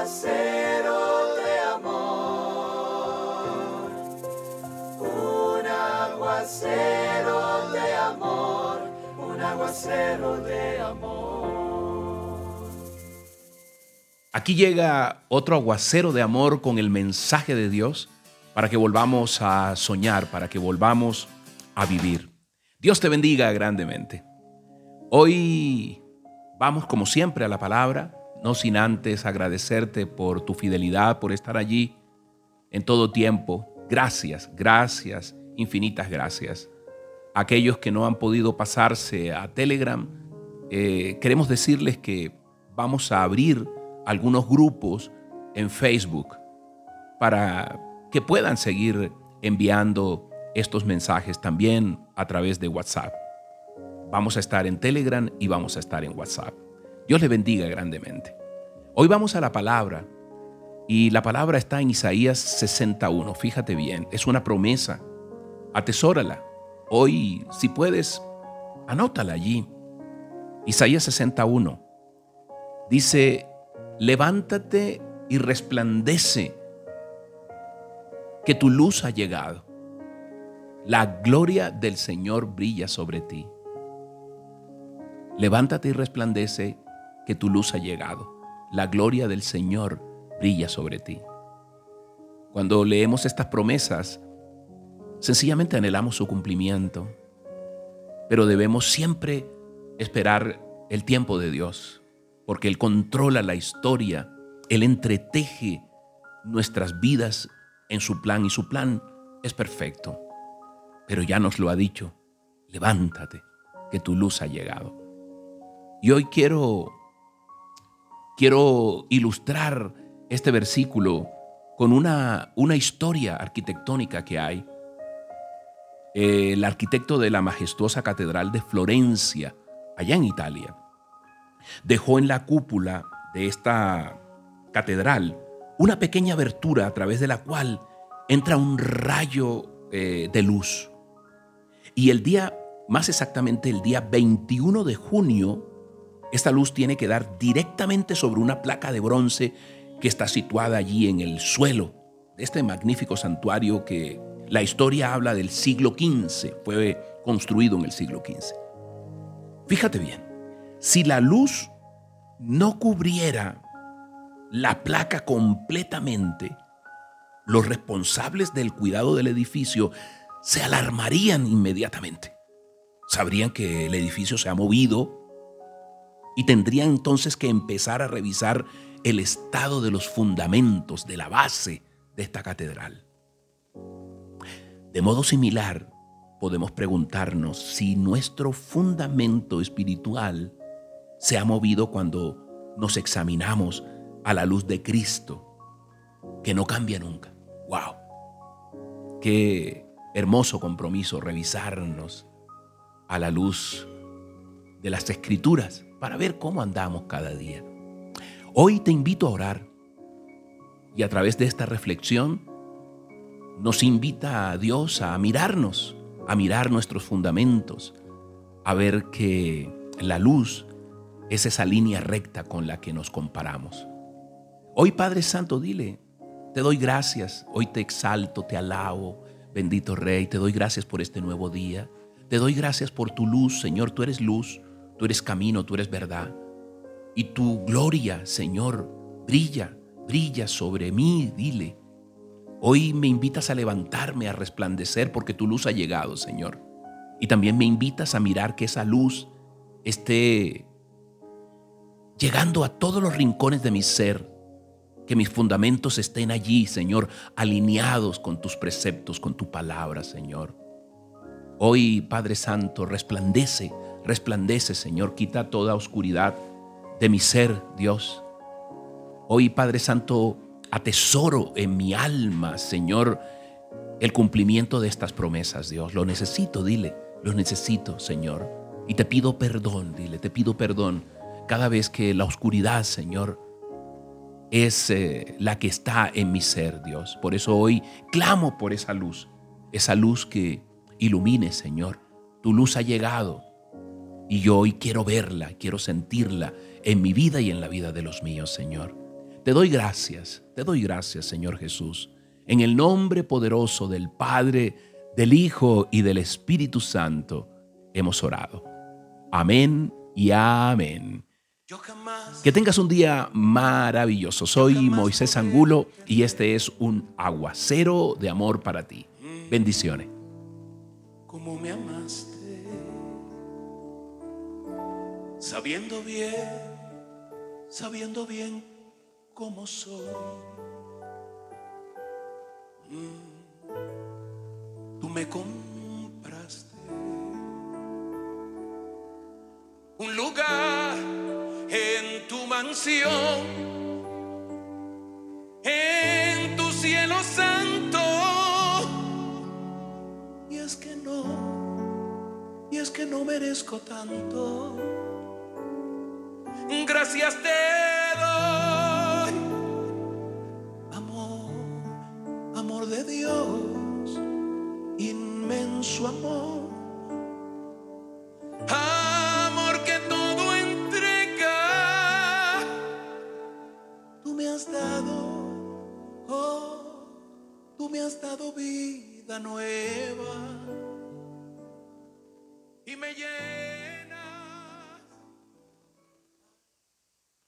aguacero de amor, un aguacero de amor, un aguacero de amor. Aquí llega otro aguacero de amor con el mensaje de Dios para que volvamos a soñar, para que volvamos a vivir. Dios te bendiga grandemente. Hoy vamos como siempre a la palabra, no sin antes agradecerte por tu fidelidad, por estar allí en todo tiempo. Gracias, gracias, infinitas gracias. Aquellos que no han podido pasarse a Telegram, eh, queremos decirles que vamos a abrir algunos grupos en Facebook para que puedan seguir enviando estos mensajes también a través de WhatsApp. Vamos a estar en Telegram y vamos a estar en WhatsApp. Dios le bendiga grandemente. Hoy vamos a la palabra y la palabra está en Isaías 61. Fíjate bien, es una promesa. Atesórala. Hoy, si puedes, anótala allí. Isaías 61 dice, levántate y resplandece, que tu luz ha llegado. La gloria del Señor brilla sobre ti. Levántate y resplandece, que tu luz ha llegado. La gloria del Señor brilla sobre ti. Cuando leemos estas promesas, sencillamente anhelamos su cumplimiento, pero debemos siempre esperar el tiempo de Dios, porque Él controla la historia, Él entreteje nuestras vidas en su plan y su plan es perfecto. Pero ya nos lo ha dicho, levántate, que tu luz ha llegado. Y hoy quiero quiero ilustrar este versículo con una, una historia arquitectónica que hay. El arquitecto de la majestuosa catedral de Florencia, allá en Italia, dejó en la cúpula de esta catedral una pequeña abertura a través de la cual entra un rayo eh, de luz. Y el día, más exactamente el día 21 de junio, esta luz tiene que dar directamente sobre una placa de bronce que está situada allí en el suelo de este magnífico santuario que la historia habla del siglo XV, fue construido en el siglo XV. Fíjate bien, si la luz no cubriera la placa completamente, los responsables del cuidado del edificio se alarmarían inmediatamente. Sabrían que el edificio se ha movido y tendrían entonces que empezar a revisar el estado de los fundamentos, de la base de esta catedral. De modo similar, podemos preguntarnos si nuestro fundamento espiritual se ha movido cuando nos examinamos a la luz de Cristo, que no cambia nunca. ¡Wow! Qué hermoso compromiso revisarnos a la luz de las escrituras para ver cómo andamos cada día. Hoy te invito a orar y a través de esta reflexión nos invita a Dios a mirarnos, a mirar nuestros fundamentos, a ver que la luz es esa línea recta con la que nos comparamos. Hoy Padre Santo, dile, te doy gracias, hoy te exalto, te alabo, bendito Rey, te doy gracias por este nuevo día, te doy gracias por tu luz, Señor, tú eres luz, tú eres camino, tú eres verdad. Y tu gloria, Señor, brilla, brilla sobre mí, dile. Hoy me invitas a levantarme, a resplandecer, porque tu luz ha llegado, Señor. Y también me invitas a mirar que esa luz esté llegando a todos los rincones de mi ser, que mis fundamentos estén allí, Señor, alineados con tus preceptos, con tu palabra, Señor. Hoy, Padre Santo, resplandece, resplandece, Señor, quita toda oscuridad de mi ser, Dios. Hoy, Padre Santo, atesoro en mi alma, Señor, el cumplimiento de estas promesas, Dios. Lo necesito, dile, lo necesito, Señor. Y te pido perdón, dile, te pido perdón cada vez que la oscuridad, Señor, es eh, la que está en mi ser, Dios. Por eso hoy clamo por esa luz, esa luz que ilumine, Señor. Tu luz ha llegado y yo hoy quiero verla, quiero sentirla en mi vida y en la vida de los míos, Señor. Te doy gracias, te doy gracias, Señor Jesús. En el nombre poderoso del Padre, del Hijo y del Espíritu Santo, hemos orado. Amén y amén. Que tengas un día maravilloso. Soy Moisés Angulo y este es un aguacero de amor para ti. Bendiciones. Como me amaste, sabiendo bien, sabiendo bien cómo soy. Mm. Tú me compraste un lugar en tu mansión, en tu cielo santo. Y es que no, y es que no merezco tanto. Gracias te doy, amor, amor de Dios, inmenso amor. Amor que todo entrega, tú me has dado, oh, tú me has dado vida nueva y me llena.